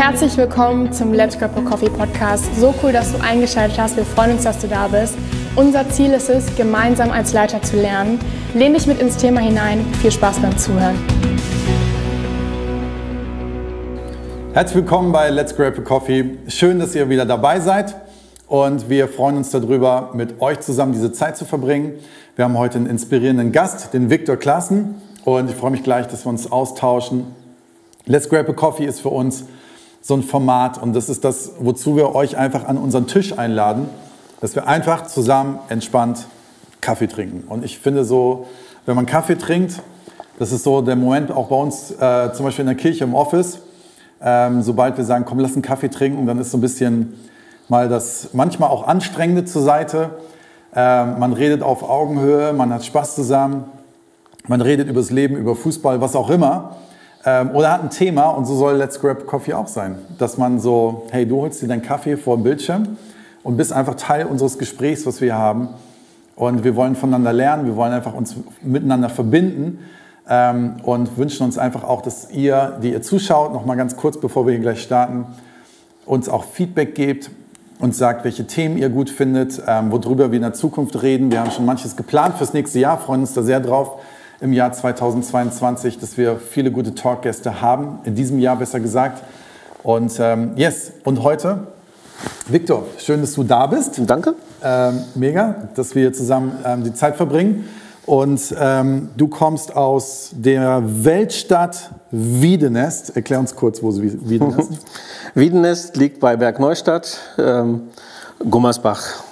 Herzlich willkommen zum Let's Grab a Coffee Podcast. So cool, dass du eingeschaltet hast. Wir freuen uns, dass du da bist. Unser Ziel ist es, gemeinsam als Leiter zu lernen. Lehn dich mit ins Thema hinein. Viel Spaß beim Zuhören. Herzlich willkommen bei Let's Grab a Coffee. Schön, dass ihr wieder dabei seid und wir freuen uns darüber, mit euch zusammen diese Zeit zu verbringen. Wir haben heute einen inspirierenden Gast, den Viktor Klassen und ich freue mich gleich, dass wir uns austauschen. Let's Grab a Coffee ist für uns so ein Format und das ist das, wozu wir euch einfach an unseren Tisch einladen, dass wir einfach zusammen entspannt Kaffee trinken. Und ich finde so, wenn man Kaffee trinkt, das ist so der Moment auch bei uns, äh, zum Beispiel in der Kirche im Office, ähm, sobald wir sagen, komm, lass einen Kaffee trinken, dann ist so ein bisschen mal das manchmal auch Anstrengende zur Seite. Ähm, man redet auf Augenhöhe, man hat Spaß zusammen, man redet über das Leben, über Fußball, was auch immer. Ähm, oder hat ein Thema und so soll Let's Grab Coffee auch sein. Dass man so, hey, du holst dir deinen Kaffee vor dem Bildschirm und bist einfach Teil unseres Gesprächs, was wir haben. Und wir wollen voneinander lernen, wir wollen einfach uns miteinander verbinden ähm, und wünschen uns einfach auch, dass ihr, die ihr zuschaut, noch mal ganz kurz, bevor wir hier gleich starten, uns auch Feedback gebt und sagt, welche Themen ihr gut findet, ähm, worüber wir in der Zukunft reden. Wir haben schon manches geplant fürs nächste Jahr, freuen uns da sehr drauf im Jahr 2022, dass wir viele gute Talkgäste haben, in diesem Jahr besser gesagt. Und ähm, yes, und heute, Viktor, schön, dass du da bist. Danke. Ähm, mega, dass wir zusammen ähm, die Zeit verbringen. Und ähm, du kommst aus der Weltstadt Wiedenest. Erklär uns kurz, wo sie Wiedenest Wiedenest liegt bei Bergneustadt, ähm, Gummersbach.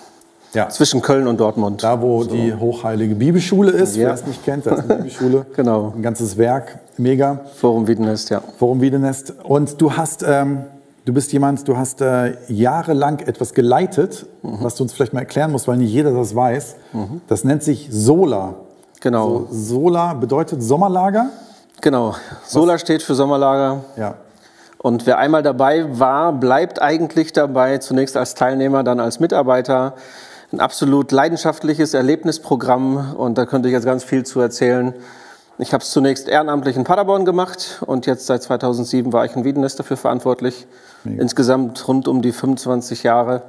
Ja. Zwischen Köln und Dortmund. Da, wo so. die hochheilige Bibelschule ist, ja. wer es nicht kennt, das ist eine Bibelschule. genau. Ein ganzes Werk, mega. Forum Wiedenest, ja. Forum Wiedenest. Und du hast, ähm, du bist jemand, du hast äh, jahrelang etwas geleitet, mhm. was du uns vielleicht mal erklären musst, weil nicht jeder das weiß. Mhm. Das nennt sich Sola. Genau. So, Sola bedeutet Sommerlager? Genau. Sola was? steht für Sommerlager. Ja. Und wer einmal dabei war, bleibt eigentlich dabei, zunächst als Teilnehmer, dann als Mitarbeiter ein absolut leidenschaftliches Erlebnisprogramm und da könnte ich jetzt ganz viel zu erzählen. Ich habe es zunächst ehrenamtlich in Paderborn gemacht und jetzt seit 2007 war ich in Wiedenest dafür verantwortlich. Mega. Insgesamt rund um die 25 Jahre.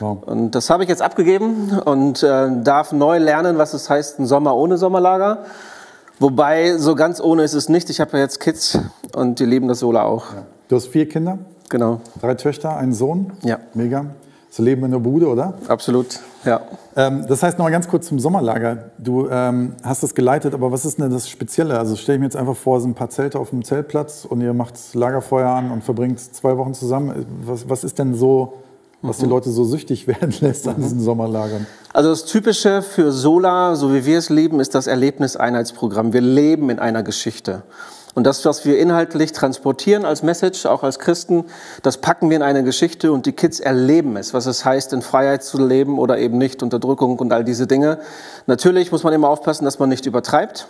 Wow. Und das habe ich jetzt abgegeben und äh, darf neu lernen, was es heißt, ein Sommer ohne Sommerlager. Wobei, so ganz ohne ist es nicht. Ich habe ja jetzt Kids und die lieben das Sola auch. Ja. Du hast vier Kinder? Genau. Drei Töchter, einen Sohn? Ja. Mega. Das Leben in der Bude, oder? Absolut, ja. Ähm, das heißt, noch mal ganz kurz zum Sommerlager. Du ähm, hast das geleitet, aber was ist denn das Spezielle? Also stelle ich mir jetzt einfach vor, so ein paar Zelte auf einem Zeltplatz und ihr macht Lagerfeuer an und verbringt zwei Wochen zusammen. Was, was ist denn so, was die mhm. Leute so süchtig werden lässt an diesen Sommerlagern? Also das Typische für Sola, so wie wir es leben, ist das Erlebniseinheitsprogramm. Wir leben in einer Geschichte. Und das, was wir inhaltlich transportieren als Message, auch als Christen, das packen wir in eine Geschichte und die Kids erleben es, was es heißt, in Freiheit zu leben oder eben nicht, Unterdrückung und all diese Dinge. Natürlich muss man immer aufpassen, dass man nicht übertreibt.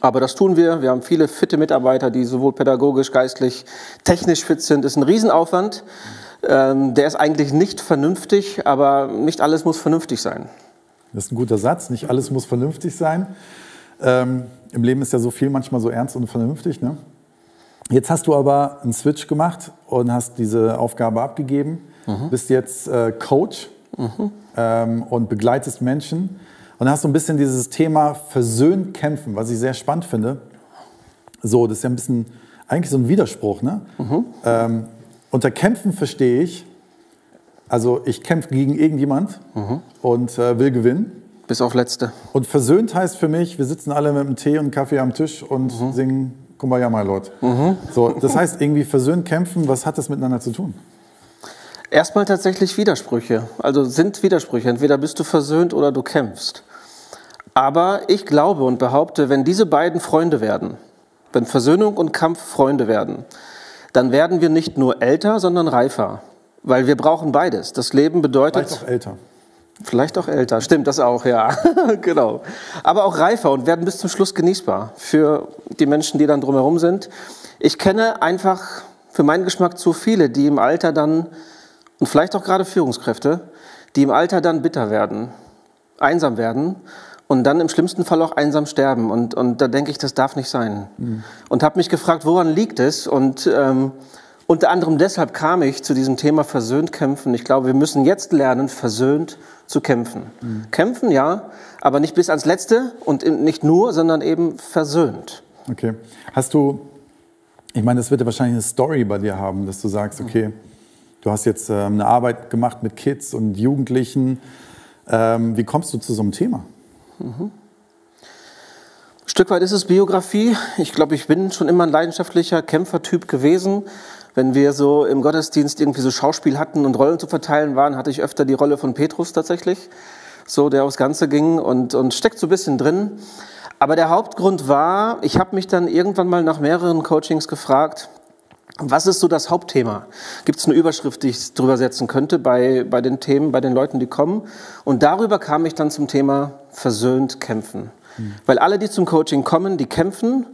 Aber das tun wir. Wir haben viele fitte Mitarbeiter, die sowohl pädagogisch, geistlich, technisch fit sind. Das ist ein Riesenaufwand. Ähm, der ist eigentlich nicht vernünftig, aber nicht alles muss vernünftig sein. Das ist ein guter Satz. Nicht alles muss vernünftig sein. Ähm, Im Leben ist ja so viel manchmal so ernst und vernünftig. Ne? Jetzt hast du aber einen Switch gemacht und hast diese Aufgabe abgegeben. Mhm. Bist jetzt äh, Coach mhm. ähm, und begleitest Menschen. Und hast so ein bisschen dieses Thema versöhnt kämpfen, was ich sehr spannend finde. So, das ist ja ein bisschen eigentlich so ein Widerspruch. Ne? Mhm. Ähm, unter Kämpfen verstehe ich, also ich kämpfe gegen irgendjemand mhm. und äh, will gewinnen. Bis auf letzte. Und versöhnt heißt für mich, wir sitzen alle mit einem Tee und Kaffee am Tisch und mhm. singen Kumbaya, my Lord. Mhm. So, das heißt irgendwie versöhnt kämpfen, was hat das miteinander zu tun? Erstmal tatsächlich Widersprüche. Also sind Widersprüche. Entweder bist du versöhnt oder du kämpfst. Aber ich glaube und behaupte, wenn diese beiden Freunde werden, wenn Versöhnung und Kampf Freunde werden, dann werden wir nicht nur älter, sondern reifer. Weil wir brauchen beides. Das Leben bedeutet. Vielleicht auch älter. Vielleicht auch älter, stimmt das auch, ja, genau. Aber auch reifer und werden bis zum Schluss genießbar für die Menschen, die dann drumherum sind. Ich kenne einfach für meinen Geschmack zu viele, die im Alter dann, und vielleicht auch gerade Führungskräfte, die im Alter dann bitter werden, einsam werden und dann im schlimmsten Fall auch einsam sterben. Und, und da denke ich, das darf nicht sein. Mhm. Und habe mich gefragt, woran liegt es? Und, ähm, unter anderem deshalb kam ich zu diesem Thema versöhnt kämpfen. Ich glaube, wir müssen jetzt lernen, versöhnt zu kämpfen. Mhm. Kämpfen, ja, aber nicht bis ans Letzte und nicht nur, sondern eben versöhnt. Okay. Hast du, ich meine, das wird ja wahrscheinlich eine Story bei dir haben, dass du sagst, okay, du hast jetzt ähm, eine Arbeit gemacht mit Kids und Jugendlichen. Ähm, wie kommst du zu so einem Thema? Mhm. Stück weit ist es Biografie. Ich glaube, ich bin schon immer ein leidenschaftlicher Kämpfertyp gewesen. Wenn wir so im Gottesdienst irgendwie so Schauspiel hatten und Rollen zu verteilen waren, hatte ich öfter die Rolle von Petrus tatsächlich, so der aufs Ganze ging und, und steckt so ein bisschen drin. Aber der Hauptgrund war, ich habe mich dann irgendwann mal nach mehreren Coachings gefragt, was ist so das Hauptthema? Gibt es eine Überschrift, die ich drüber setzen könnte bei, bei den Themen, bei den Leuten, die kommen? Und darüber kam ich dann zum Thema versöhnt kämpfen. Weil alle, die zum Coaching kommen, die kämpfen,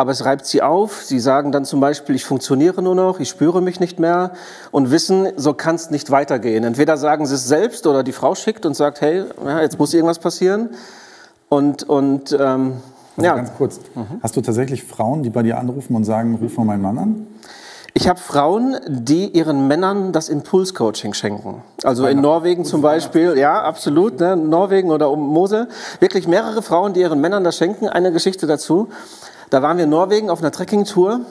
aber es reibt sie auf. Sie sagen dann zum Beispiel, ich funktioniere nur noch, ich spüre mich nicht mehr und wissen, so kann es nicht weitergehen. Entweder sagen sie es selbst oder die Frau schickt und sagt, hey, ja, jetzt muss irgendwas passieren. Und, und ähm, also ja. Ganz kurz, mhm. hast du tatsächlich Frauen, die bei dir anrufen und sagen, ruf mal meinen Mann an? Ich habe Frauen, die ihren Männern das Impulscoaching schenken. Also in Norwegen zum Beispiel, ja, absolut, ne, Norwegen oder um Mose. Wirklich mehrere Frauen, die ihren Männern das schenken. Eine Geschichte dazu. Da waren wir in Norwegen auf einer Trekkingtour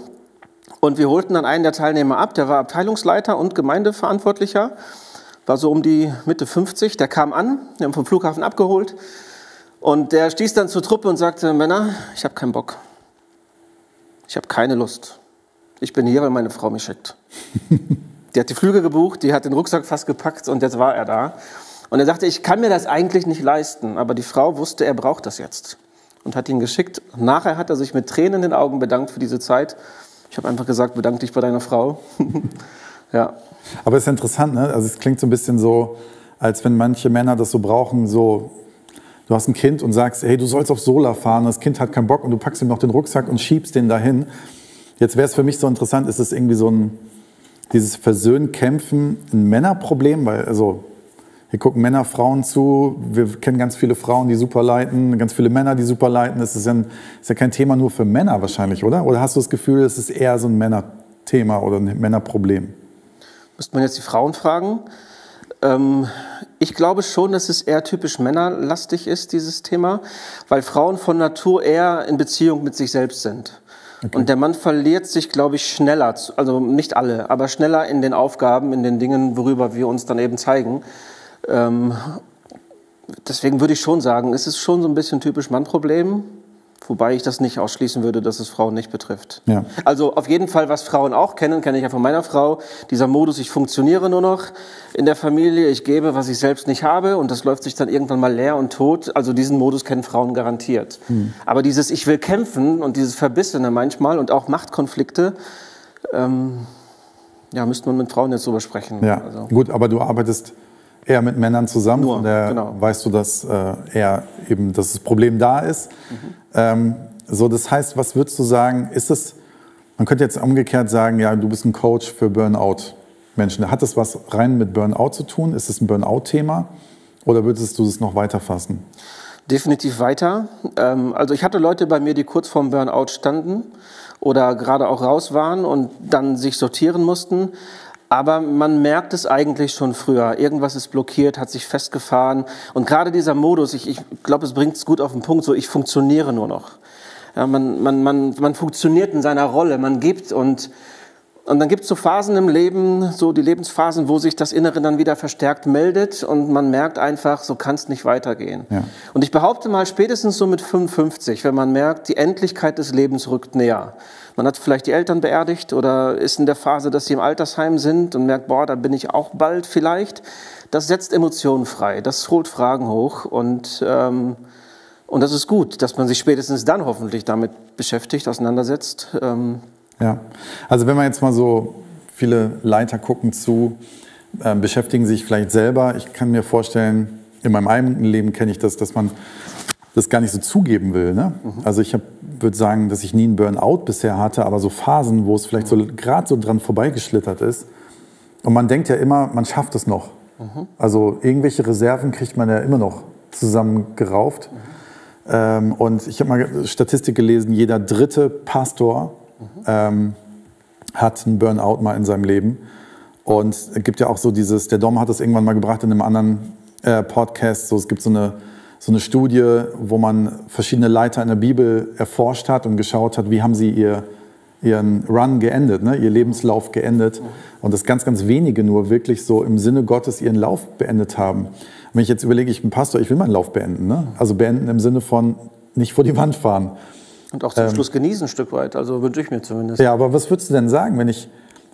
und wir holten dann einen der Teilnehmer ab. Der war Abteilungsleiter und Gemeindeverantwortlicher. War so um die Mitte 50. Der kam an, wir haben vom Flughafen abgeholt. Und der stieß dann zur Truppe und sagte, Männer, ich habe keinen Bock. Ich habe keine Lust. Ich bin hier, weil meine Frau mich schickt. die hat die Flüge gebucht, die hat den Rucksack fast gepackt und jetzt war er da. Und er sagte, ich kann mir das eigentlich nicht leisten, aber die Frau wusste, er braucht das jetzt und hat ihn geschickt. Nachher hat er sich mit Tränen in den Augen bedankt für diese Zeit. Ich habe einfach gesagt, bedank dich bei deiner Frau. ja. Aber es ist interessant, ne? Also es klingt so ein bisschen so, als wenn manche Männer das so brauchen, so du hast ein Kind und sagst, hey, du sollst auf Sola fahren, das Kind hat keinen Bock und du packst ihm noch den Rucksack und schiebst den dahin. Jetzt wäre es für mich so interessant, ist es irgendwie so ein, dieses Versöhnen, Kämpfen ein Männerproblem? Weil, also, hier gucken Männer, Frauen zu. Wir kennen ganz viele Frauen, die super leiten, ganz viele Männer, die super leiten. Das ist ja, ein, ist ja kein Thema nur für Männer wahrscheinlich, oder? Oder hast du das Gefühl, es ist eher so ein Männerthema oder ein Männerproblem? Müsste man jetzt die Frauen fragen? Ähm, ich glaube schon, dass es eher typisch männerlastig ist, dieses Thema, weil Frauen von Natur eher in Beziehung mit sich selbst sind. Okay. Und der Mann verliert sich, glaube ich, schneller, also nicht alle, aber schneller in den Aufgaben, in den Dingen, worüber wir uns dann eben zeigen. Ähm, deswegen würde ich schon sagen, es ist schon so ein bisschen typisch Mannproblem. Wobei ich das nicht ausschließen würde, dass es Frauen nicht betrifft. Ja. Also auf jeden Fall, was Frauen auch kennen, kenne ich ja von meiner Frau. Dieser Modus, ich funktioniere nur noch in der Familie, ich gebe, was ich selbst nicht habe und das läuft sich dann irgendwann mal leer und tot. Also diesen Modus kennen Frauen garantiert. Hm. Aber dieses Ich will kämpfen und dieses Verbissene manchmal und auch Machtkonflikte, ähm, ja, müsste man mit Frauen jetzt drüber sprechen. Ja, also. gut, aber du arbeitest eher mit Männern zusammen. Nur, der genau. weißt du, dass äh, eher eben, dass das Problem da ist. Mhm. Ähm, so, das heißt, was würdest du sagen, ist es, man könnte jetzt umgekehrt sagen, ja, du bist ein Coach für Burnout-Menschen. Hat das was rein mit Burnout zu tun? Ist es ein Burnout-Thema? Oder würdest du das noch weiter fassen? Definitiv weiter. Ähm, also ich hatte Leute bei mir, die kurz vorm Burnout standen oder gerade auch raus waren und dann sich sortieren mussten. Aber man merkt es eigentlich schon früher. Irgendwas ist blockiert, hat sich festgefahren. Und gerade dieser Modus, ich, ich glaube, es bringt es gut auf den Punkt, so ich funktioniere nur noch. Ja, man, man, man, man funktioniert in seiner Rolle, man gibt und, und dann gibt es so Phasen im Leben, so die Lebensphasen, wo sich das Innere dann wieder verstärkt meldet und man merkt einfach, so kann es nicht weitergehen. Ja. Und ich behaupte mal, spätestens so mit 55, wenn man merkt, die Endlichkeit des Lebens rückt näher man hat vielleicht die Eltern beerdigt oder ist in der Phase, dass sie im Altersheim sind und merkt, boah, da bin ich auch bald vielleicht. Das setzt Emotionen frei, das holt Fragen hoch und, ähm, und das ist gut, dass man sich spätestens dann hoffentlich damit beschäftigt, auseinandersetzt. Ähm. Ja, also wenn man jetzt mal so viele Leiter gucken zu, äh, beschäftigen sich vielleicht selber. Ich kann mir vorstellen, in meinem eigenen Leben kenne ich das, dass man das gar nicht so zugeben will. Ne? Mhm. Also ich würde sagen, dass ich nie einen Burnout bisher hatte, aber so Phasen, wo es vielleicht so gerade so dran vorbeigeschlittert ist. Und man denkt ja immer, man schafft es noch. Mhm. Also irgendwelche Reserven kriegt man ja immer noch zusammengerauft. Mhm. Ähm, und ich habe mal Statistik gelesen, jeder dritte Pastor mhm. ähm, hat einen Burnout mal in seinem Leben. Und es gibt ja auch so dieses, der Dom hat das irgendwann mal gebracht in einem anderen äh, Podcast, so es gibt so eine, so eine Studie, wo man verschiedene Leiter in der Bibel erforscht hat und geschaut hat, wie haben sie ihr, ihren Run geendet, ne? ihr Lebenslauf geendet. Und dass ganz, ganz wenige nur wirklich so im Sinne Gottes ihren Lauf beendet haben. Wenn ich jetzt überlege, ich bin Pastor, ich will meinen Lauf beenden. Ne? Also beenden im Sinne von nicht vor die Wand fahren. Und auch zum ähm, Schluss genießen ein Stück weit, also wünsche ich mir zumindest. Ja, aber was würdest du denn sagen, wenn ich,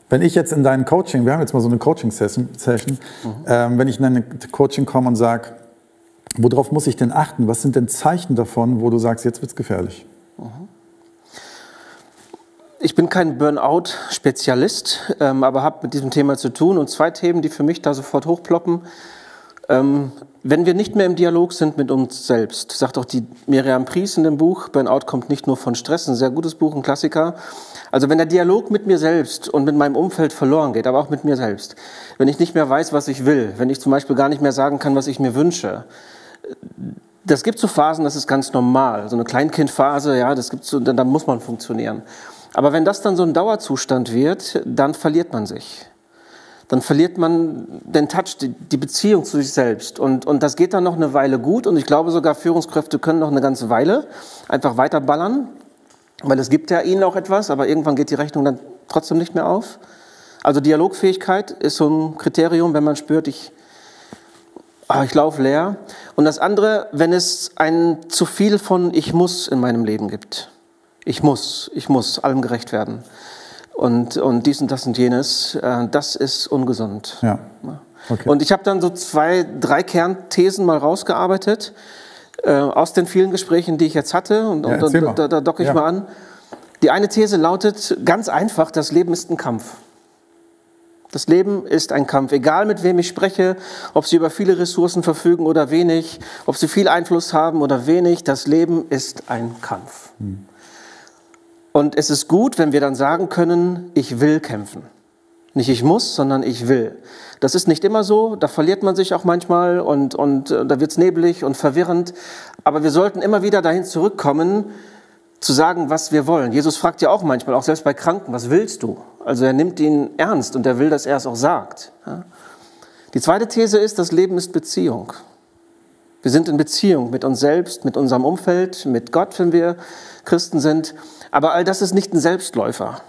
wenn ich jetzt in dein Coaching, wir haben jetzt mal so eine Coaching-Session, Session, mhm. ähm, wenn ich in dein Coaching komme und sage, worauf muss ich denn achten? Was sind denn Zeichen davon, wo du sagst, jetzt wird es gefährlich? Mhm. Ich bin kein Burnout-Spezialist, ähm, aber habe mit diesem Thema zu tun. Und zwei Themen, die für mich da sofort hochploppen. Ähm, wenn wir nicht mehr im Dialog sind mit uns selbst, sagt auch die Miriam Pries in dem Buch, Burnout kommt nicht nur von Stress, ein sehr gutes Buch, ein Klassiker. Also wenn der Dialog mit mir selbst und mit meinem Umfeld verloren geht, aber auch mit mir selbst, wenn ich nicht mehr weiß, was ich will, wenn ich zum Beispiel gar nicht mehr sagen kann, was ich mir wünsche, das gibt so Phasen, das ist ganz normal. So eine Kleinkindphase, ja, das gibt so, da muss man funktionieren. Aber wenn das dann so ein Dauerzustand wird, dann verliert man sich dann verliert man den Touch, die, die, Beziehung zu sich selbst. Und, und das geht dann noch eine Weile gut. Und ich glaube sogar, Führungskräfte können noch eine ganze Weile einfach weiterballern, weil es gibt ja ihnen auch etwas, aber irgendwann geht die Rechnung dann trotzdem nicht mehr auf. Also Dialogfähigkeit ist so ein Kriterium, wenn man spürt, ich, ah, ich laufe leer. Und das andere, wenn es ein zu viel von ich muss in meinem Leben gibt. Ich muss, ich muss allem gerecht werden und, und dies und das und jenes, äh, das ist ungesund. Ja. Okay. Und ich habe dann so zwei, drei Kernthesen mal rausgearbeitet äh, aus den vielen Gesprächen, die ich jetzt hatte. Und, ja, und da, da, docke ich ja. mal an. Die eine These lautet ganz einfach, das Leben ist ein Kampf. Das Leben ist ein Kampf, egal mit wem ich spreche, ob sie über viele Ressourcen verfügen oder wenig, ob sie viel Einfluss haben oder wenig, das Leben ist ein Kampf. Hm. Und es ist gut, wenn wir dann sagen können, ich will kämpfen. Nicht ich muss, sondern ich will. Das ist nicht immer so, da verliert man sich auch manchmal und, und äh, da wird es neblig und verwirrend. Aber wir sollten immer wieder dahin zurückkommen, zu sagen, was wir wollen. Jesus fragt ja auch manchmal, auch selbst bei Kranken, was willst du? Also er nimmt ihn ernst und er will, dass er es auch sagt. Die zweite These ist, das Leben ist Beziehung. Wir sind in Beziehung mit uns selbst, mit unserem Umfeld, mit Gott, wenn wir Christen sind. Aber all das ist nicht ein Selbstläufer.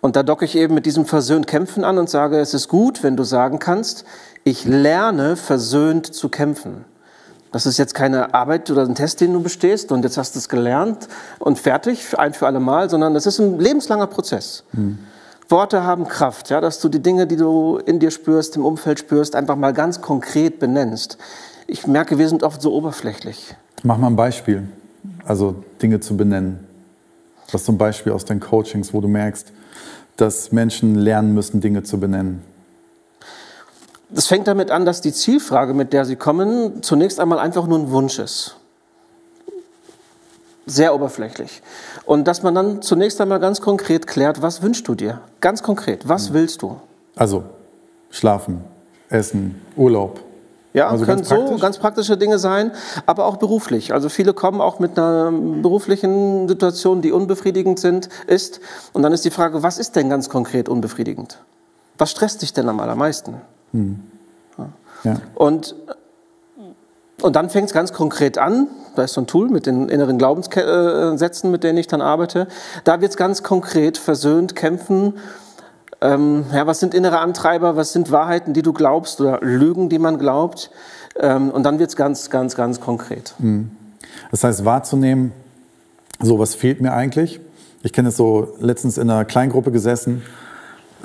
Und da docke ich eben mit diesem versöhnt kämpfen an und sage, es ist gut, wenn du sagen kannst, ich lerne versöhnt zu kämpfen. Das ist jetzt keine Arbeit oder ein Test, den du bestehst und jetzt hast du es gelernt und fertig, ein für alle Mal, sondern es ist ein lebenslanger Prozess. Hm. Worte haben Kraft, ja, dass du die Dinge, die du in dir spürst, im Umfeld spürst, einfach mal ganz konkret benennst. Ich merke, wir sind oft so oberflächlich. Mach mal ein Beispiel, also Dinge zu benennen. Was zum Beispiel aus deinen Coachings, wo du merkst, dass Menschen lernen müssen, Dinge zu benennen? Das fängt damit an, dass die Zielfrage, mit der sie kommen, zunächst einmal einfach nur ein Wunsch ist. Sehr oberflächlich. Und dass man dann zunächst einmal ganz konkret klärt, was wünschst du dir? Ganz konkret, was hm. willst du? Also schlafen, essen, Urlaub, ja, also können ganz so ganz praktische Dinge sein, aber auch beruflich. Also viele kommen auch mit einer beruflichen Situation, die unbefriedigend sind, ist. Und dann ist die Frage, was ist denn ganz konkret unbefriedigend? Was stresst dich denn am allermeisten? Hm. Ja. Und, und dann fängt es ganz konkret an. Da ist so ein Tool mit den inneren Glaubenssätzen, mit denen ich dann arbeite. Da wird es ganz konkret versöhnt, kämpfen ähm, ja, was sind innere Antreiber, was sind Wahrheiten, die du glaubst oder Lügen, die man glaubt. Ähm, und dann wird es ganz, ganz, ganz konkret. Mhm. Das heißt, wahrzunehmen, so was fehlt mir eigentlich. Ich kenne es so letztens in einer Kleingruppe gesessen.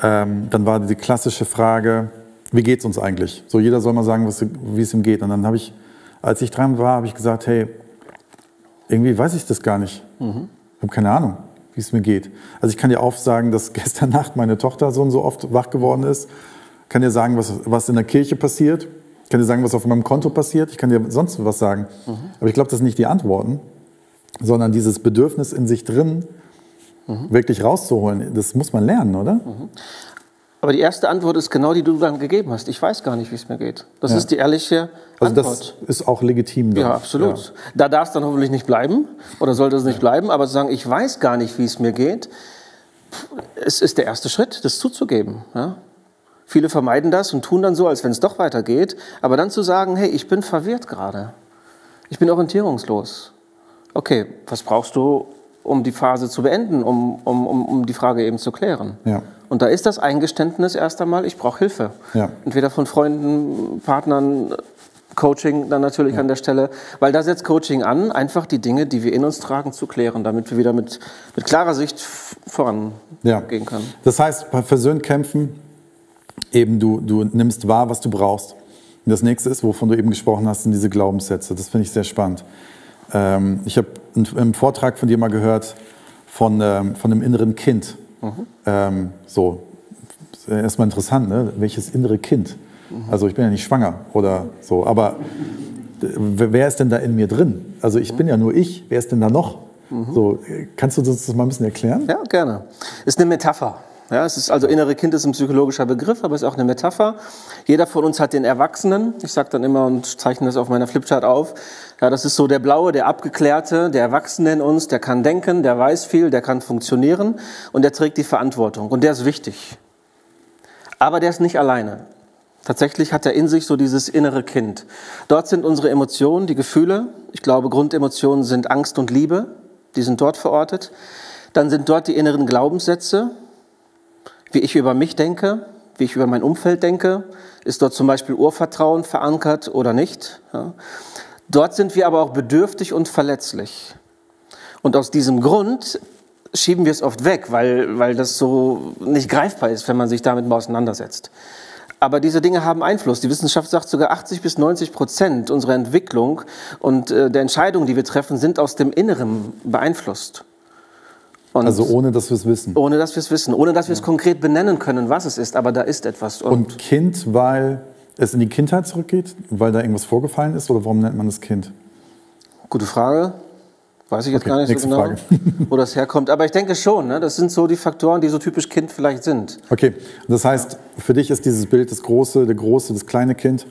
Ähm, dann war die klassische Frage, wie geht es uns eigentlich? So jeder soll mal sagen, wie es ihm geht. Und dann habe ich, als ich dran war, habe ich gesagt, hey, irgendwie weiß ich das gar nicht. Mhm. Ich habe keine Ahnung wie es mir geht. Also ich kann dir auch sagen, dass gestern Nacht meine Tochter so und so oft wach geworden ist. Ich kann dir sagen, was, was in der Kirche passiert. Ich kann dir sagen, was auf meinem Konto passiert. Ich kann dir sonst was sagen. Mhm. Aber ich glaube, das sind nicht die Antworten, sondern dieses Bedürfnis in sich drin, mhm. wirklich rauszuholen. Das muss man lernen, oder? Mhm. Aber die erste Antwort ist genau die, die du dann gegeben hast. Ich weiß gar nicht, wie es mir geht. Das ja. ist die ehrliche also Antwort. Also das ist auch legitim. Dann. Ja, absolut. Ja. Da darf es dann hoffentlich nicht bleiben oder sollte es nicht bleiben. Aber zu sagen, ich weiß gar nicht, wie es mir geht, es ist der erste Schritt, das zuzugeben. Ja? Viele vermeiden das und tun dann so, als wenn es doch weitergeht. Aber dann zu sagen, hey, ich bin verwirrt gerade. Ich bin orientierungslos. Okay, was brauchst du, um die Phase zu beenden, um, um, um, um die Frage eben zu klären? Ja. Und da ist das Eingeständnis erst einmal, ich brauche Hilfe. Ja. Entweder von Freunden, Partnern, Coaching dann natürlich an der Stelle, weil da setzt Coaching an, einfach die Dinge, die wir in uns tragen, zu klären, damit wir wieder mit, mit klarer Sicht vorangehen Ja. können. Das heißt, bei versöhnt kämpfen, eben du, du nimmst wahr, was du brauchst. Und das nächste ist, wovon du eben gesprochen hast, sind diese Glaubenssätze. Das finde ich sehr spannend. Ähm, ich habe einen Vortrag von dir mal gehört von, ähm, von einem inneren Kind. Ähm, so, erstmal interessant, ne? welches innere Kind? Also ich bin ja nicht schwanger oder so, aber wer ist denn da in mir drin? Also ich bin ja nur ich, wer ist denn da noch? So, kannst du das mal ein bisschen erklären? Ja, gerne. Ist eine Metapher. Ja, es ist also innere Kind ist ein psychologischer Begriff, aber es ist auch eine Metapher. Jeder von uns hat den Erwachsenen. Ich sage dann immer und zeichne das auf meiner Flipchart auf. Ja, das ist so der blaue, der abgeklärte, der Erwachsene in uns, der kann denken, der weiß viel, der kann funktionieren und der trägt die Verantwortung und der ist wichtig. Aber der ist nicht alleine. Tatsächlich hat er in sich so dieses innere Kind. Dort sind unsere Emotionen, die Gefühle. Ich glaube, Grundemotionen sind Angst und Liebe. Die sind dort verortet. Dann sind dort die inneren Glaubenssätze, wie ich über mich denke, wie ich über mein Umfeld denke. Ist dort zum Beispiel Urvertrauen verankert oder nicht? Ja. Dort sind wir aber auch bedürftig und verletzlich. Und aus diesem Grund schieben wir es oft weg, weil, weil das so nicht greifbar ist, wenn man sich damit mal auseinandersetzt. Aber diese Dinge haben Einfluss. Die Wissenschaft sagt sogar 80 bis 90 Prozent unserer Entwicklung und äh, der Entscheidungen, die wir treffen, sind aus dem Inneren beeinflusst. Und Also ohne, dass wir es wissen. ohne dass wir es wissen, ohne dass wir es konkret benennen können, was es ist, aber da ist etwas. Und Kind, weil es in die Kindheit zurückgeht, weil da irgendwas vorgefallen ist, oder warum nennt man das Kind? Gute Frage. Weiß ich jetzt Okay, gar nicht so genau, Frage. wo das herkommt. Aber ich denke schon, ne? das sind so die Faktoren, die so typisch Kind vielleicht sind. Okay, das heißt, für dich ist dieses Bild das große, der große, das kleine Kind,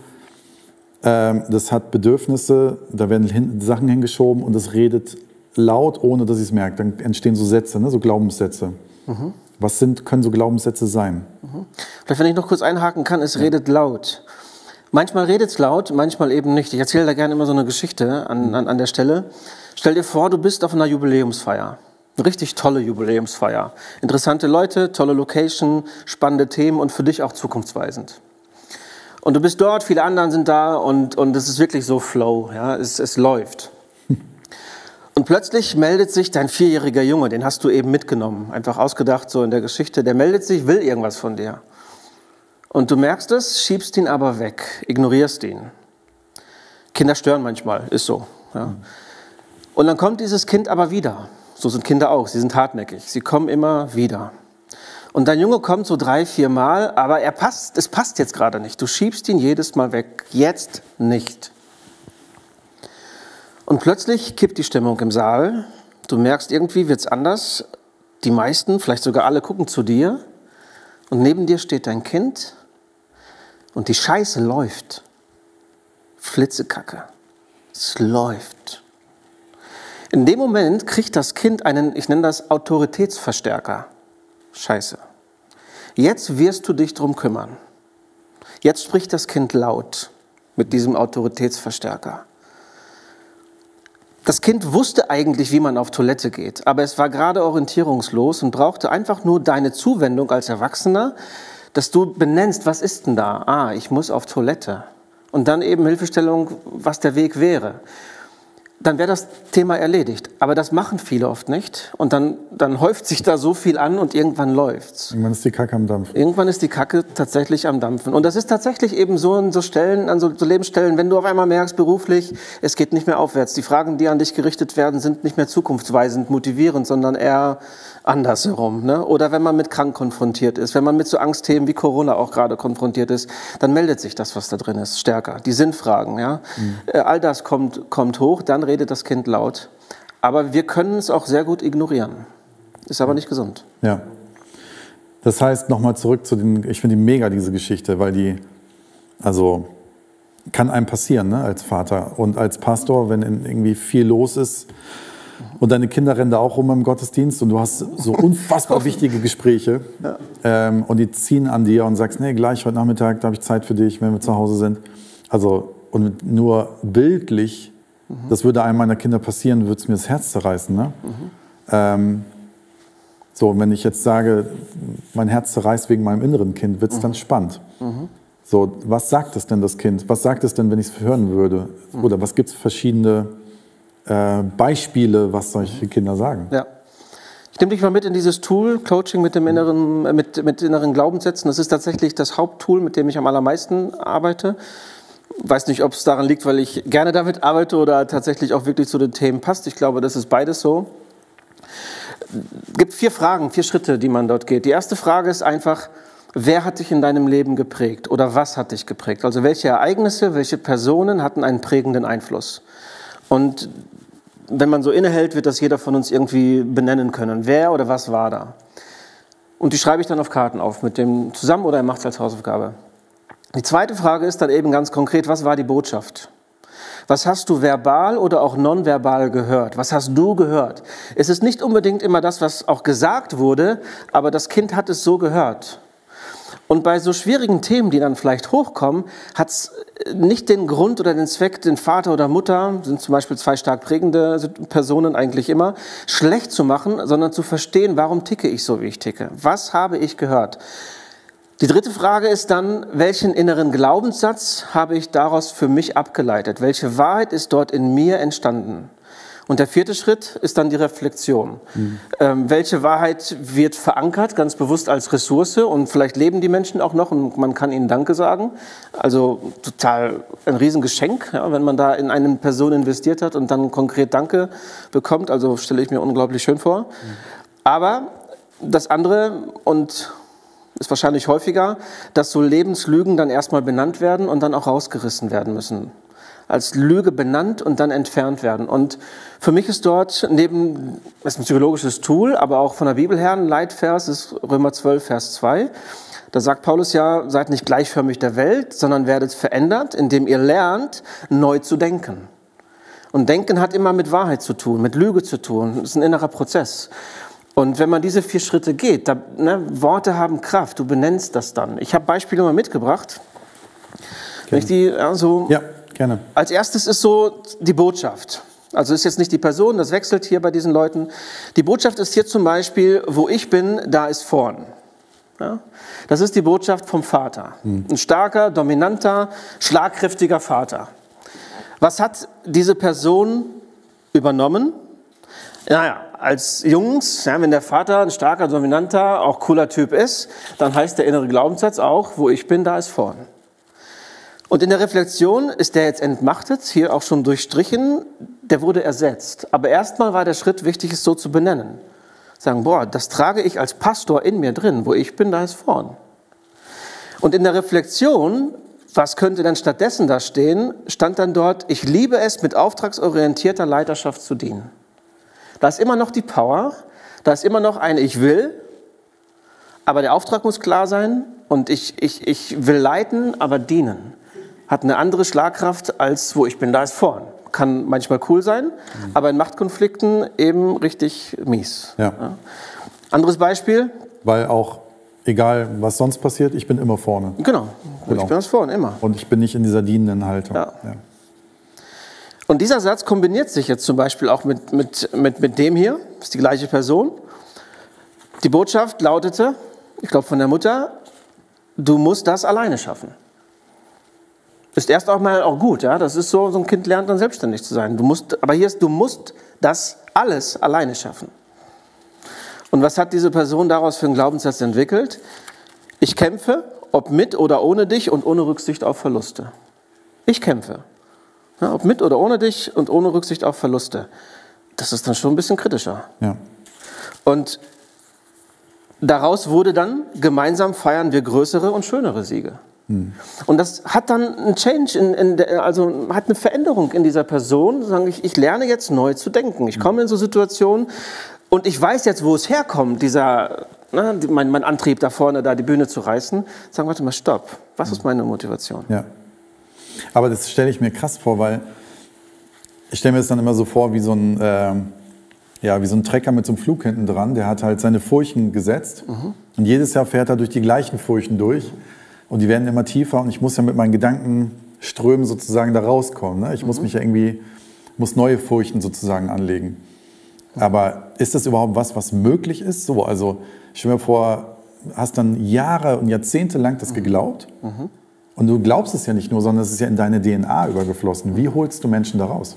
ähm, das hat Bedürfnisse, da werden hin, Sachen hingeschoben und es redet laut, ohne dass ich es merke. Dann entstehen so Sätze, ne? so Glaubenssätze. Was sind, können so Glaubenssätze sein? Vielleicht, wenn ich noch kurz einhaken kann, es redet laut. Manchmal redet es laut, manchmal eben nicht. Ich erzähle da gerne immer so eine Geschichte an, an, an der Stelle. Stell dir vor, du bist auf einer Jubiläumsfeier. Eine richtig tolle Jubiläumsfeier. Interessante Leute, tolle Location, spannende Themen und für dich auch zukunftsweisend. Und du bist dort, viele anderen sind da und, und es ist wirklich so Flow, ja, es, es läuft. Und plötzlich meldet sich dein vierjähriger Junge, den hast du eben mitgenommen, einfach ausgedacht so in der Geschichte, der meldet sich, will irgendwas von dir. Und du merkst es, schiebst ihn aber weg, ignorierst ihn. Kinder stören manchmal, ist so. Ja. Und dann kommt dieses Kind aber wieder. So sind Kinder auch, sie sind hartnäckig, sie kommen immer wieder. Und dein Junge kommt so drei, vier Mal, aber er passt, es passt jetzt gerade nicht. Du schiebst ihn jedes Mal weg, jetzt nicht. Und plötzlich kippt die Stimmung im Saal. Du merkst, irgendwie wird's anders. Die meisten, vielleicht sogar alle, gucken zu dir. Und neben dir steht dein Kind. Und die Scheiße läuft. Flitzekacke. Es läuft. In dem Moment kriegt das Kind einen, ich nenne das Autoritätsverstärker. Scheiße. Jetzt wirst du dich drum kümmern. Jetzt spricht das Kind laut mit diesem Autoritätsverstärker. Das Kind wusste eigentlich, wie man auf Toilette geht, aber es war gerade orientierungslos und brauchte einfach nur deine Zuwendung als Erwachsener, dass du benennst, was ist denn da? Ah, ich muss auf Toilette. Und dann eben Hilfestellung, was der Weg wäre. Dann wäre das Thema erledigt. Aber das machen viele oft nicht. Und dann, dann häuft sich da so viel an und irgendwann läuft's. Irgendwann ist die Kacke am Dampf. Irgendwann ist die Kacke tatsächlich am Dampfen. Und das ist tatsächlich eben so an so Stellen, an so, so Lebensstellen, wenn du auf einmal merkst, beruflich, es geht nicht mehr aufwärts. Die Fragen, die an dich gerichtet werden, sind nicht mehr zukunftsweisend, motivierend, sondern eher andersherum. Ne? Oder wenn man mit krank konfrontiert ist, wenn man mit so Angstthemen wie Corona auch gerade konfrontiert ist, dann meldet sich das, was da drin ist, stärker. Die Sinnfragen, ja. Äh, All das kommt, kommt hoch, dann redet das Kind laut. Aber wir können es auch sehr gut ignorieren. Ist aber nicht gesund. Ja. Das heißt, nochmal zurück zu den, ich finde die mega, diese Geschichte, weil die, also, kann einem passieren, ne, als Vater. Und als Pastor, wenn irgendwie viel los ist, und deine Kinder rennen da auch rum im Gottesdienst und du hast so unfassbar wichtige Gespräche ja. ähm, und die ziehen an dir und sagst, nee, gleich heute Nachmittag, da habe ich Zeit für dich, wenn wir zu Hause sind. Also und nur bildlich, das würde einem meiner Kinder passieren, würde es mir das Herz zerreißen. Ne? Mhm. Ähm, so, wenn ich jetzt sage, mein Herz zerreißt wegen meinem inneren Kind, wird es mhm. dann spannend. So, was sagt es denn das Kind? Was sagt es denn, wenn ich es hören würde? Oder was gibt es verschiedene äh, Beispiele, was solche Kinder sagen? Ja. Ich nehme dich mal mit in dieses Tool, Coaching mit dem inneren, äh, mit, mit inneren Glaubenssätzen. Das ist tatsächlich das Haupttool, mit dem ich am allermeisten arbeite. Weiß nicht, ob es daran liegt, weil ich gerne damit arbeite oder tatsächlich auch wirklich zu den Themen passt. Ich glaube, das ist beides so. Es gibt vier Fragen, vier Schritte, die man dort geht. Die erste Frage ist einfach, wer hat dich in deinem Leben geprägt oder was hat dich geprägt? Also welche Ereignisse, welche Personen hatten einen prägenden Einfluss? Und wenn man so innehält, wird das jeder von uns irgendwie benennen können. Wer oder was war da? Und die schreibe ich dann auf Karten auf, mit dem zusammen oder er macht es als Hausaufgabe. Die zweite Frage ist dann eben ganz konkret, was war die Botschaft? Was hast du verbal oder auch nonverbal gehört? Was hast du gehört? Es ist nicht unbedingt immer das, was auch gesagt wurde, aber das Kind hat es so gehört. Und bei so schwierigen Themen, die dann vielleicht hochkommen, hat es nicht den Grund oder den Zweck, den Vater oder Mutter, sind zum Beispiel zwei stark prägende Personen eigentlich immer, schlecht zu machen, sondern zu verstehen, warum ticke ich so, wie ich ticke? Was habe ich gehört? Die dritte Frage ist dann, welchen inneren Glaubenssatz habe ich daraus für mich abgeleitet? Welche Wahrheit ist dort in mir entstanden? Und der vierte Schritt ist dann die Reflexion. Mhm. Ähm, welche Wahrheit wird verankert, ganz bewusst als Ressource und vielleicht leben die Menschen auch noch und man kann ihnen Danke sagen. Also total ein Riesengeschenk, ja, wenn man da in eine Person investiert hat und dann konkret Danke bekommt. Also stelle ich mir unglaublich schön vor. Mhm. Aber das andere und ist wahrscheinlich häufiger, dass so Lebenslügen dann erstmal benannt werden und dann auch rausgerissen werden müssen als Lüge benannt und dann entfernt werden. Und für mich ist dort neben, das ist ein psychologisches Tool, aber auch von der Bibel her ein Leitvers, ist Römer 12, Vers 2. Da sagt Paulus ja, seid nicht gleichförmig der Welt, sondern werdet verändert, indem ihr lernt, neu zu denken. Und Denken hat immer mit Wahrheit zu tun, mit Lüge zu tun. Das ist ein innerer Prozess. Und wenn man diese vier Schritte geht, da, ne, Worte haben Kraft, du benennst das dann. Ich habe Beispiele mal mitgebracht. Wenn ich die ja, so ja. Gerne. Als erstes ist so die Botschaft. Also ist jetzt nicht die Person, das wechselt hier bei diesen Leuten. Die Botschaft ist hier zum Beispiel, wo ich bin, da ist vorn. Ja? Das ist die Botschaft vom Vater. Hm. Ein starker, dominanter, schlagkräftiger Vater. Was hat diese Person übernommen? Naja, als Jungs, ja, wenn der Vater ein starker, dominanter, auch cooler Typ ist, dann heißt der innere Glaubenssatz auch, wo ich bin, da ist vorn. Und in der Reflexion ist der jetzt entmachtet, hier auch schon durchstrichen, der wurde ersetzt. Aber erstmal war der Schritt wichtig, es so zu benennen. Sagen, boah, das trage ich als Pastor in mir drin, wo ich bin, da ist vorn. Und in der Reflexion, was könnte denn stattdessen da stehen, stand dann dort, ich liebe es, mit auftragsorientierter Leiterschaft zu dienen. Da ist immer noch die Power, da ist immer noch ein Ich will, aber der Auftrag muss klar sein und ich, ich, ich will leiten, aber dienen hat eine andere Schlagkraft als wo ich bin, da ist vorn. Kann manchmal cool sein, mhm. aber in Machtkonflikten eben richtig mies. Ja. Ja. Anderes Beispiel? Weil auch, egal was sonst passiert, ich bin immer vorne. Genau, genau. ich bin das vorne, immer. Und ich bin nicht in dieser dienenden Haltung. Ja. ja. Und dieser Satz kombiniert sich jetzt zum Beispiel auch mit, mit, mit, mit dem hier, das ist die gleiche Person. Die Botschaft lautete, ich glaube von der Mutter, du musst das alleine schaffen. Ist erst auch mal auch gut, ja. Das ist so, so ein Kind lernt dann selbstständig zu sein. Du musst, aber hier ist, du musst das alles alleine schaffen. Und was hat diese Person daraus für einen Glaubenssatz entwickelt? Ich kämpfe, ob mit oder ohne dich und ohne Rücksicht auf Verluste. Ich kämpfe. Ja, ob mit oder ohne dich und ohne Rücksicht auf Verluste. Das ist dann schon ein bisschen kritischer. Ja. Und daraus wurde dann, gemeinsam feiern wir größere und schönere Siege. Hm. Und das hat dann einen Change, in, in der, also hat eine Veränderung in dieser Person. Sagen ich, ich lerne jetzt neu zu denken. Ich komme in so Situationen und ich weiß jetzt, wo es herkommt, dieser, ne, mein, mein, Antrieb da vorne, da die Bühne zu reißen. Sagen, warte mal, stopp. Was ist meine Motivation? Ja. Aber das stelle ich mir krass vor, weil ich stelle mir das dann immer so vor wie so ein, äh, ja, wie so ein Trecker mit so einem Flug hinten dran. Der hat halt seine Furchen gesetzt. Und jedes Jahr fährt er durch die gleichen Furchen durch. Und die werden immer tiefer. Und ich muss ja mit meinen Gedankenströmen sozusagen da rauskommen. Ne? Ich muss mich ja irgendwie, muss neue Furchen sozusagen anlegen. Aber ist das überhaupt was, was möglich ist? So, also stell mir vor, hast dann Jahre und Jahrzehnte lang das geglaubt. Und du glaubst es ja nicht nur, sondern es ist ja in deine DNA übergeflossen. Wie holst du Menschen da raus?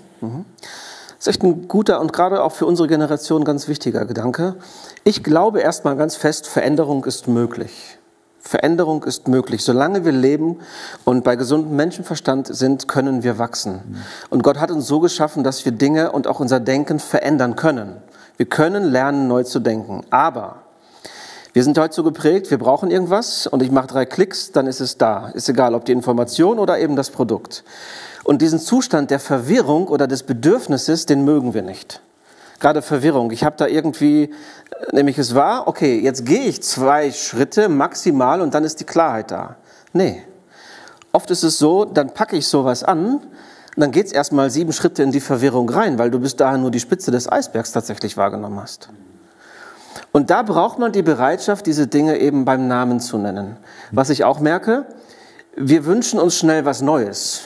Das ist echt ein guter und gerade auch für unsere Generation ganz wichtiger Gedanke. Ich glaube erstmal ganz fest, Veränderung ist möglich. Veränderung ist möglich. Solange wir leben und bei gesundem Menschenverstand sind, können wir wachsen. Und Gott hat uns so geschaffen, dass wir Dinge und auch unser Denken verändern können. Wir können lernen, neu zu denken. Aber wir sind heute so geprägt, wir brauchen irgendwas und ich mache drei Klicks, dann ist es da. Ist egal, ob die Information oder eben das Produkt. Und diesen Zustand der Verwirrung oder des Bedürfnisses, den mögen wir nicht. Gerade Verwirrung. Ich habe da irgendwie, nämlich es war, okay, jetzt gehe ich zwei Schritte maximal und dann ist die Klarheit da. Nee. Oft ist es so, dann packe ich sowas an, und dann geht es erstmal sieben Schritte in die Verwirrung rein, weil du bis dahin nur die Spitze des Eisbergs tatsächlich wahrgenommen hast. Und da braucht man die Bereitschaft, diese Dinge eben beim Namen zu nennen. Was ich auch merke, wir wünschen uns schnell was Neues.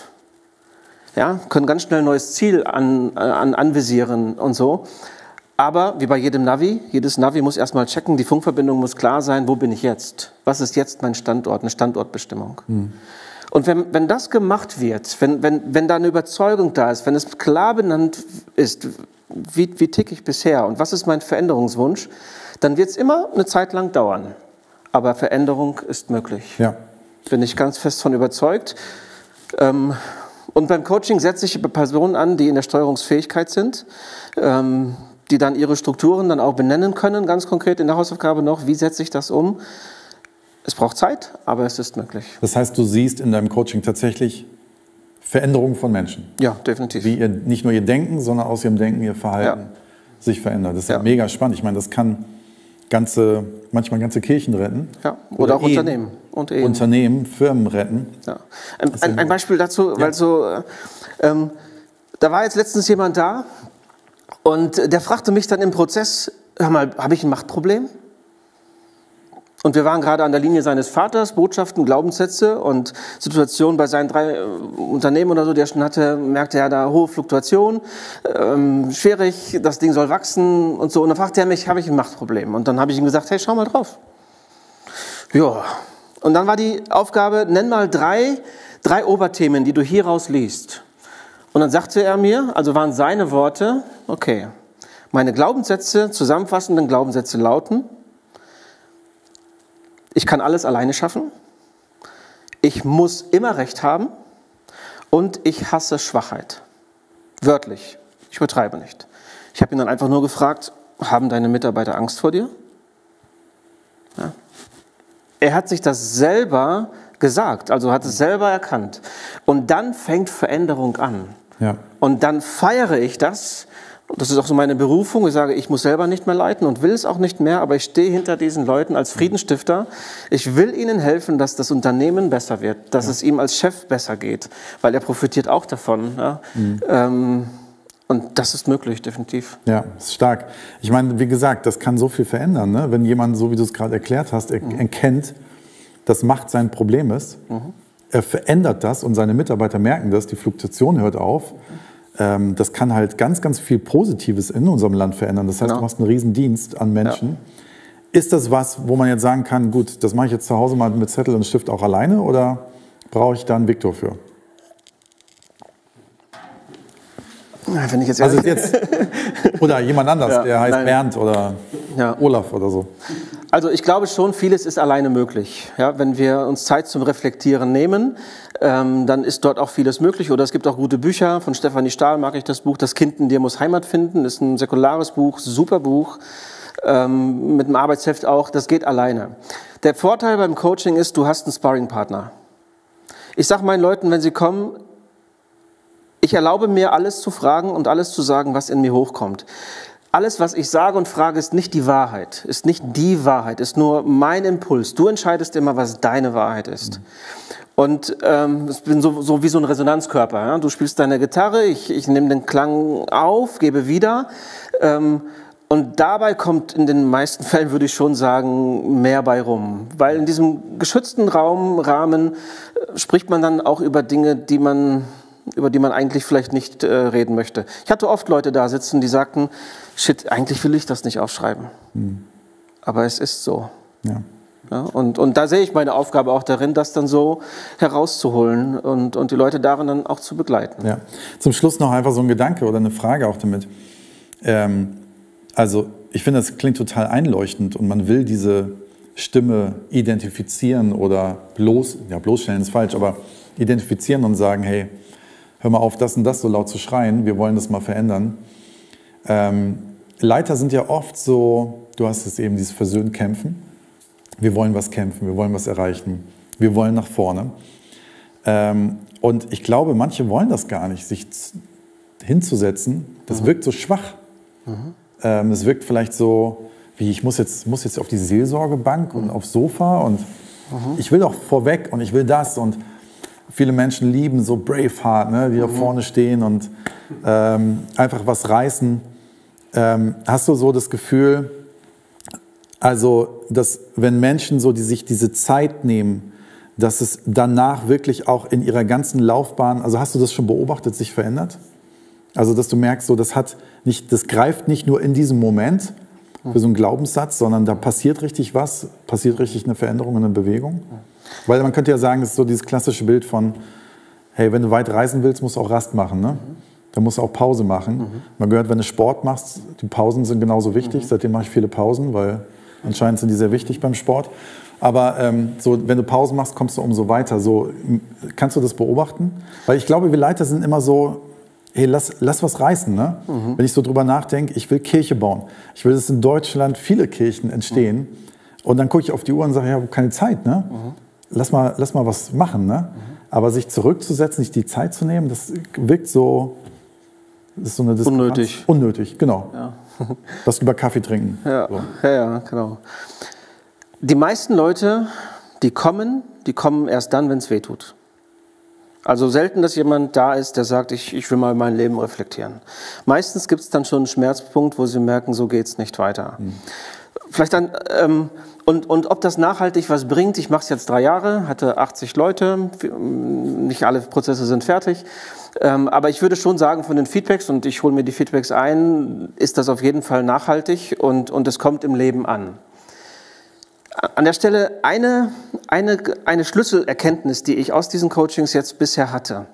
Ja, können ganz schnell ein neues Ziel an, an, anvisieren und so. Aber wie bei jedem Navi, jedes Navi muss erstmal checken, die Funkverbindung muss klar sein, wo bin ich jetzt? Was ist jetzt mein Standort, eine Standortbestimmung? Und wenn, wenn das gemacht wird, wenn, wenn, wenn da eine Überzeugung da ist, wenn es klar benannt ist, wie, wie ticke ich bisher und was ist mein Veränderungswunsch, dann wird es immer eine Zeit lang dauern. Aber Veränderung ist möglich. Ja. Bin ich ganz fest von überzeugt. Ähm, und beim Coaching setze ich Personen an, die in der Steuerungsfähigkeit sind, ähm, die dann ihre Strukturen dann auch benennen können, ganz konkret in der Hausaufgabe noch, wie setze ich das um. Es braucht Zeit, aber es ist möglich. Das heißt, du siehst in deinem Coaching tatsächlich Veränderungen von Menschen. Ja, definitiv. Wie ihr nicht nur ihr Denken, sondern aus ihrem Denken ihr Verhalten Ja. sich verändert. Das ist ja. Ja. mega spannend. Ich meine, das kann ganze, manchmal ganze Kirchen retten. Ja, oder auch Ehen. Unternehmen. Und Ehen. Unternehmen, Firmen retten. Ja. Ein, ein, ein Beispiel dazu, weil so, äh, ähm, da war jetzt letztens jemand da und der fragte mich dann im Prozess, hör mal, habe ich ein Machtproblem? Und wir waren gerade an der Linie seines Vaters, Botschaften, Glaubenssätze und Situationen bei seinen drei äh, Unternehmen oder so, die er schon hatte, merkte er da hohe Fluktuation, ähm, schwierig, das Ding soll wachsen und so. Und dann fragte er mich, habe ich ein Machtproblem? Und dann habe ich ihm gesagt, hey, schau mal drauf. Ja. Und dann war die Aufgabe, nenn mal drei, drei Oberthemen, die du hieraus liest. Und dann sagte er mir, also waren seine Worte, okay, meine Glaubenssätze, zusammenfassenden Glaubenssätze lauten, ich kann alles alleine schaffen, ich muss immer Recht haben und ich hasse Schwachheit. Wörtlich, ich übertreibe nicht. Ich habe ihn dann einfach nur gefragt, haben deine Mitarbeiter Angst vor dir? Ja. Er hat sich das selber gesagt, also hat es selber erkannt. Und dann fängt Veränderung an. Ja. Und dann feiere ich das. Das ist auch so meine Berufung. Ich sage, ich muss selber nicht mehr leiten und will es auch nicht mehr, aber ich stehe hinter diesen Leuten als Friedensstifter. Ich will ihnen helfen, dass das Unternehmen besser wird, dass es ihm als Chef besser geht, weil er profitiert auch davon. Ja. Ähm, und das ist möglich, definitiv. Ja, ist stark. Ich meine, wie gesagt, das kann so viel verändern. Ne? Wenn jemand, so wie du es gerade erklärt hast, er erkennt, dass Macht sein Problem ist, er verändert das und seine Mitarbeiter merken das, die Fluktuation hört auf. Ähm, das kann halt ganz, ganz viel Positives in unserem Land verändern. Das heißt, Genau. du machst einen Riesendienst an Menschen. Ist das was, wo man jetzt sagen kann, gut, das mache ich jetzt zu Hause mal mit Zettel und Stift auch alleine oder brauche ich da einen Viktor für? Ja, Wenn ich jetzt Also jetzt, oder jemand anders, Ja, der heißt nein. Bernd oder Ja. Olaf oder so. Also ich glaube schon, vieles ist alleine möglich. Ja, wenn wir uns Zeit zum Reflektieren nehmen, ähm, dann ist dort auch vieles möglich. Oder es gibt auch gute Bücher. Von Stefanie Stahl mag ich das Buch Das Kind in dir muss Heimat finden. ist ein säkulares Buch, super Buch. Ähm, mit einem Arbeitsheft auch. Das geht alleine. Der Vorteil beim Coaching ist, du hast einen Sparringpartner. Ich sage meinen Leuten, wenn sie kommen, ich erlaube mir, alles zu fragen und alles zu sagen, was in mir hochkommt. Alles, was ich sage und frage, ist nicht die Wahrheit, ist nicht die Wahrheit, ist nur mein Impuls. Du entscheidest immer, was deine Wahrheit ist. Und ähm, ich bin so, so wie so ein Resonanzkörper. Ja? Du spielst deine Gitarre, ich, ich nehme den Klang auf, gebe wieder. Ähm, Und dabei kommt in den meisten Fällen, würde ich schon sagen, mehr bei rum. Weil in diesem geschützten Raum, Rahmen äh, spricht man dann auch über Dinge, die man, über die man eigentlich vielleicht nicht äh, reden möchte. Ich hatte oft Leute da sitzen, die sagten, shit, eigentlich will ich das nicht aufschreiben. Hm. Aber es ist so. Ja. Ja, und, und da sehe ich meine Aufgabe auch darin, das dann so herauszuholen und, und die Leute darin dann auch zu begleiten. Ja. Zum Schluss noch einfach so ein Gedanke oder eine Frage auch damit. Ähm, also ich finde, das klingt total einleuchtend und man will diese Stimme identifizieren oder bloß, ja bloßstellen ist falsch, aber identifizieren und sagen, hey, hör mal auf, das und das so laut zu schreien, wir wollen das mal verändern. Ähm, Leiter sind ja oft so, du hast es eben, dieses Versöhnen kämpfen wir wollen was kämpfen, wir wollen was erreichen, wir wollen nach vorne. Ähm, und ich glaube, manche wollen das gar nicht, sich hinzusetzen. Das mhm. wirkt so schwach. Mhm. Ähm, es wirkt vielleicht so, wie ich muss jetzt, muss jetzt auf die Seelsorgebank mhm. und aufs Sofa und mhm. ich will doch vorweg und ich will das. Und viele Menschen lieben so Braveheart, ne, die da mhm. vorne stehen und ähm, einfach was reißen. Ähm, hast du so das Gefühl, also, dass wenn Menschen so, die sich diese Zeit nehmen, dass es danach wirklich auch in ihrer ganzen Laufbahn, also hast du das schon beobachtet, sich verändert? Also, dass du merkst, so, das hat nicht, das greift nicht nur in diesem Moment für so einen Glaubenssatz, sondern da passiert richtig was, passiert richtig eine Veränderung, eine Bewegung. Weil man könnte ja sagen, das ist so dieses klassische Bild von, hey, wenn du weit reisen willst, musst du auch Rast machen, ne? Da musst du auch Pause machen. Mhm. Man gehört, wenn du Sport machst, die Pausen sind genauso wichtig. Mhm. Seitdem mache ich viele Pausen, weil Anscheinend sind die sehr wichtig beim Sport. Aber ähm, so, wenn du Pausen machst, kommst du umso weiter. So, kannst du das beobachten? Weil ich glaube, wir Leiter sind immer so, hey, lass, lass was reißen. Ne? Mhm. Wenn ich so drüber nachdenke, ich will Kirche bauen. Ich will, dass in Deutschland viele Kirchen entstehen. Mhm. Und dann gucke ich auf die Uhr und sage, ich habe keine Zeit. Ne? Lass, mal, lass mal was machen. Ne? Mhm. Aber sich zurückzusetzen, sich die Zeit zu nehmen, das wirkt so, das ist so eine Diskrepanz. Unnötig. Unnötig, genau. Ja. Das über Kaffee trinken. Ja, so. ja, ja, genau. Die meisten Leute, die kommen, die kommen erst dann, wenn es weh tut. Also selten, dass jemand da ist, der sagt, ich, ich will mal mein Leben reflektieren. Meistens gibt es dann schon einen Schmerzpunkt, wo sie merken, so geht es nicht weiter. Mhm. Vielleicht dann, ähm, und, und ob das nachhaltig was bringt, ich mache es jetzt drei Jahre, hatte 80 Leute, nicht alle Prozesse sind fertig. Ähm, aber ich würde schon sagen, von den Feedbacks, und ich hole mir die Feedbacks ein, ist das auf jeden Fall nachhaltig und, und es kommt im Leben an. An der Stelle eine, eine, eine Schlüsselerkenntnis, die ich aus diesen Coachings jetzt bisher hatte,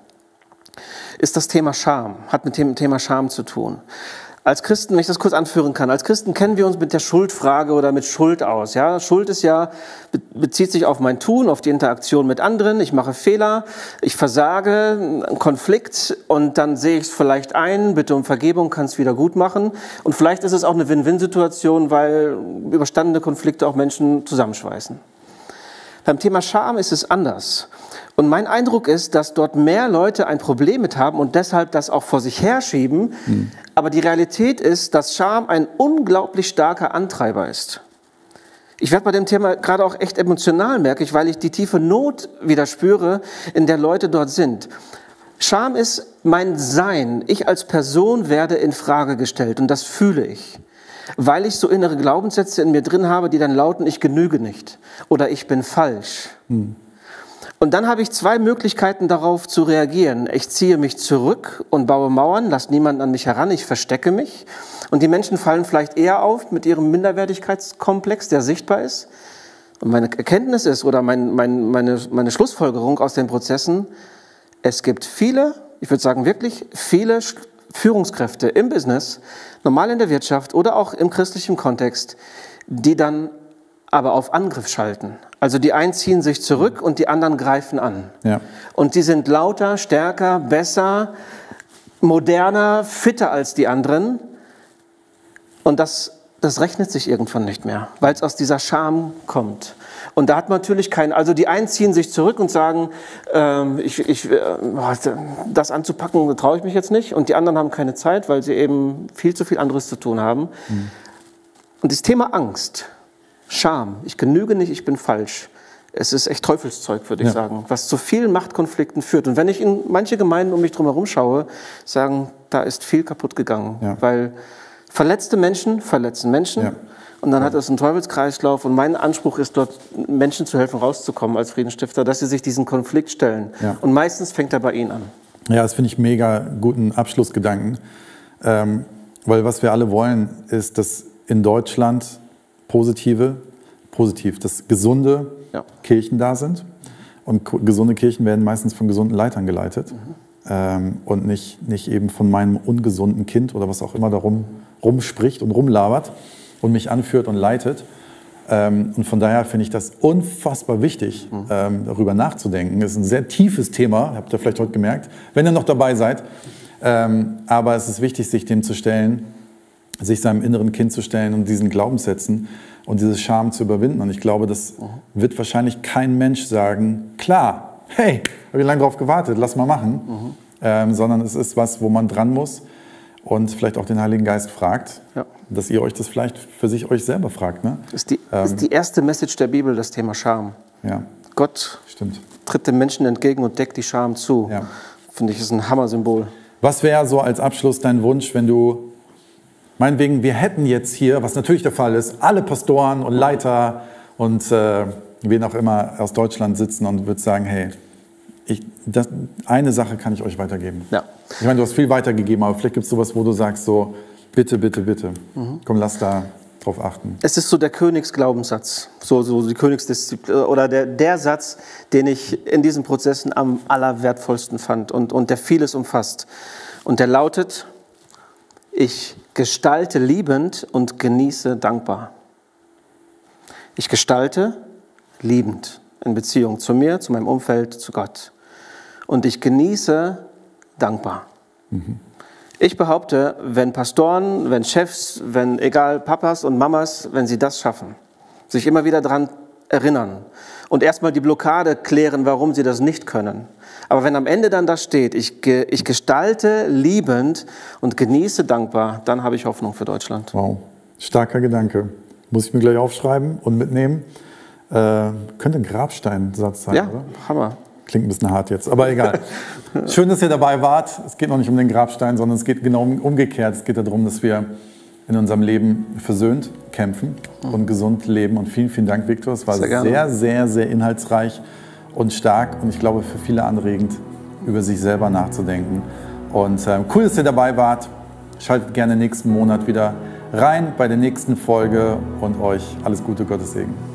ist das Thema Scham, hat mit dem Thema Scham zu tun. Als Christen, wenn ich das kurz anführen kann, als Christen kennen wir uns mit der Schuldfrage oder mit Schuld aus. Ja, Schuld ist ja, bezieht sich auf mein Tun, auf die Interaktion mit anderen. Ich mache Fehler, ich versage, einen Konflikt und dann sehe ich es vielleicht ein, bitte um Vergebung, kann es wieder gut machen. Und vielleicht ist es auch eine Win-Win-Situation, weil überstandene Konflikte auch Menschen zusammenschweißen. Beim Thema Scham ist es anders. Und mein Eindruck ist, dass dort mehr Leute ein Problem mit haben und deshalb das auch vor sich herschieben. Mhm. Aber die Realität ist, dass Scham ein unglaublich starker Antreiber ist. Ich werde bei dem Thema gerade auch echt emotional, merke ich, weil ich die tiefe Not wieder spüre, in der Leute dort sind. Scham ist mein Sein. Ich als Person werde in Frage gestellt und das fühle ich weil ich so innere Glaubenssätze in mir drin habe, die dann lauten, ich genüge nicht oder ich bin falsch. Hm. Und dann habe ich zwei Möglichkeiten darauf zu reagieren. Ich ziehe mich zurück und baue Mauern, lasse niemanden an mich heran, ich verstecke mich. Und die Menschen fallen vielleicht eher auf mit ihrem Minderwertigkeitskomplex, der sichtbar ist. Und meine Erkenntnis ist oder mein, mein, meine, meine Schlussfolgerung aus den Prozessen, es gibt viele, ich würde sagen wirklich viele Führungskräfte im Business, normal in der Wirtschaft oder auch im christlichen Kontext, die dann aber auf Angriff schalten. Also die einen ziehen sich zurück und die anderen greifen an. Ja. Und die sind lauter, stärker, besser, moderner, fitter als die anderen. Und das, das rechnet sich irgendwann nicht mehr, weil es aus dieser Scham kommt. Und da hat man natürlich keinen, also die einen ziehen sich zurück und sagen, ähm, ich, ich, äh, das anzupacken traue ich mich jetzt nicht. Und die anderen haben keine Zeit, weil sie eben viel zu viel anderes zu tun haben. Mhm. Und das Thema Angst, Scham, ich genüge nicht, ich bin falsch. Es ist echt Teufelszeug, würde ich ja. sagen, was zu vielen Machtkonflikten führt. Und wenn ich in manche Gemeinden um mich herum schaue, sagen, da ist viel kaputt gegangen, ja. weil Verletzte Menschen verletzen Menschen. Ja. Und dann hat es einen Teufelskreislauf. Und mein Anspruch ist dort, Menschen zu helfen, rauszukommen als Friedensstifter, dass sie sich diesen Konflikt stellen. Und meistens fängt er bei ihnen an. Ja, das finde ich mega guten Abschlussgedanken. Ähm, weil was wir alle wollen, ist, dass in Deutschland positive, positiv, dass gesunde Ja. Kirchen da sind. Und gesunde Kirchen werden meistens von gesunden Leitern geleitet. Ähm, und nicht, nicht eben von meinem ungesunden Kind oder was auch immer darum rumspricht und rumlabert und mich anführt und leitet. Ähm, und von daher finde ich das unfassbar wichtig, ähm, darüber nachzudenken. Das ist ein sehr tiefes Thema, habt ihr vielleicht heute gemerkt, wenn ihr noch dabei seid. Ähm, aber es ist wichtig, sich dem zu stellen, sich seinem inneren Kind zu stellen und diesen Glaubenssätzen und diese Scham zu überwinden. Und ich glaube, das wird wahrscheinlich kein Mensch sagen, klar, hey, habe ich lange drauf gewartet, lass mal machen. Ähm, sondern es ist was, wo man dran muss und vielleicht auch den Heiligen Geist fragt, Ja. dass ihr euch das vielleicht für sich euch selber fragt. Ne? Ist die, ist die erste Message der Bibel das Thema Scham. Ja, Gott stimmt. tritt dem Menschen entgegen und deckt die Scham zu. Ja. Finde ich, ist ein Hammersymbol. Was wäre so als Abschluss dein Wunsch, wenn du, meinetwegen, wir hätten jetzt hier, was natürlich der Fall ist, alle Pastoren und Leiter und äh, wen auch immer aus Deutschland sitzen und würdest sagen, hey, ich, das, eine Sache kann ich euch weitergeben. Ja. Ich meine, du hast viel weitergegeben, aber vielleicht gibt es sowas, wo du sagst so, bitte, bitte, bitte, komm, lass da drauf achten. Es ist so der Königsglaubenssatz, so, so die Königsdisziplin oder der, der Satz, den ich in diesen Prozessen am allerwertvollsten fand und, und der vieles umfasst. Und der lautet, ich gestalte liebend und genieße dankbar. Ich gestalte liebend in Beziehung zu mir, zu meinem Umfeld, zu Gott. Und ich genieße dankbar. Ich behaupte, wenn Pastoren, wenn Chefs, wenn egal Papas und Mamas, wenn sie das schaffen, sich immer wieder daran erinnern und erstmal die Blockade klären, warum sie das nicht können. Aber wenn am Ende dann da steht, ich, ich gestalte liebend und genieße dankbar, dann habe ich Hoffnung für Deutschland. Wow, starker Gedanke. Muss ich mir gleich aufschreiben und mitnehmen. Äh, könnte ein Grabsteinsatz sein, Ja, oder? Hammer. Klingt ein bisschen hart jetzt, aber egal. Schön, dass ihr dabei wart. Es geht noch nicht um den Grabstein, sondern es geht genau um- umgekehrt. Es geht darum, dass wir in unserem Leben versöhnt kämpfen und gesund leben. Und vielen, vielen Dank, Viktor. Es war Sehr sehr, sehr, sehr, inhaltsreich und stark und ich glaube für viele anregend, über sich selber nachzudenken. Und äh, cool, dass ihr dabei wart. Schaltet gerne nächsten Monat wieder rein bei der nächsten Folge und euch alles Gute, Gottes Segen.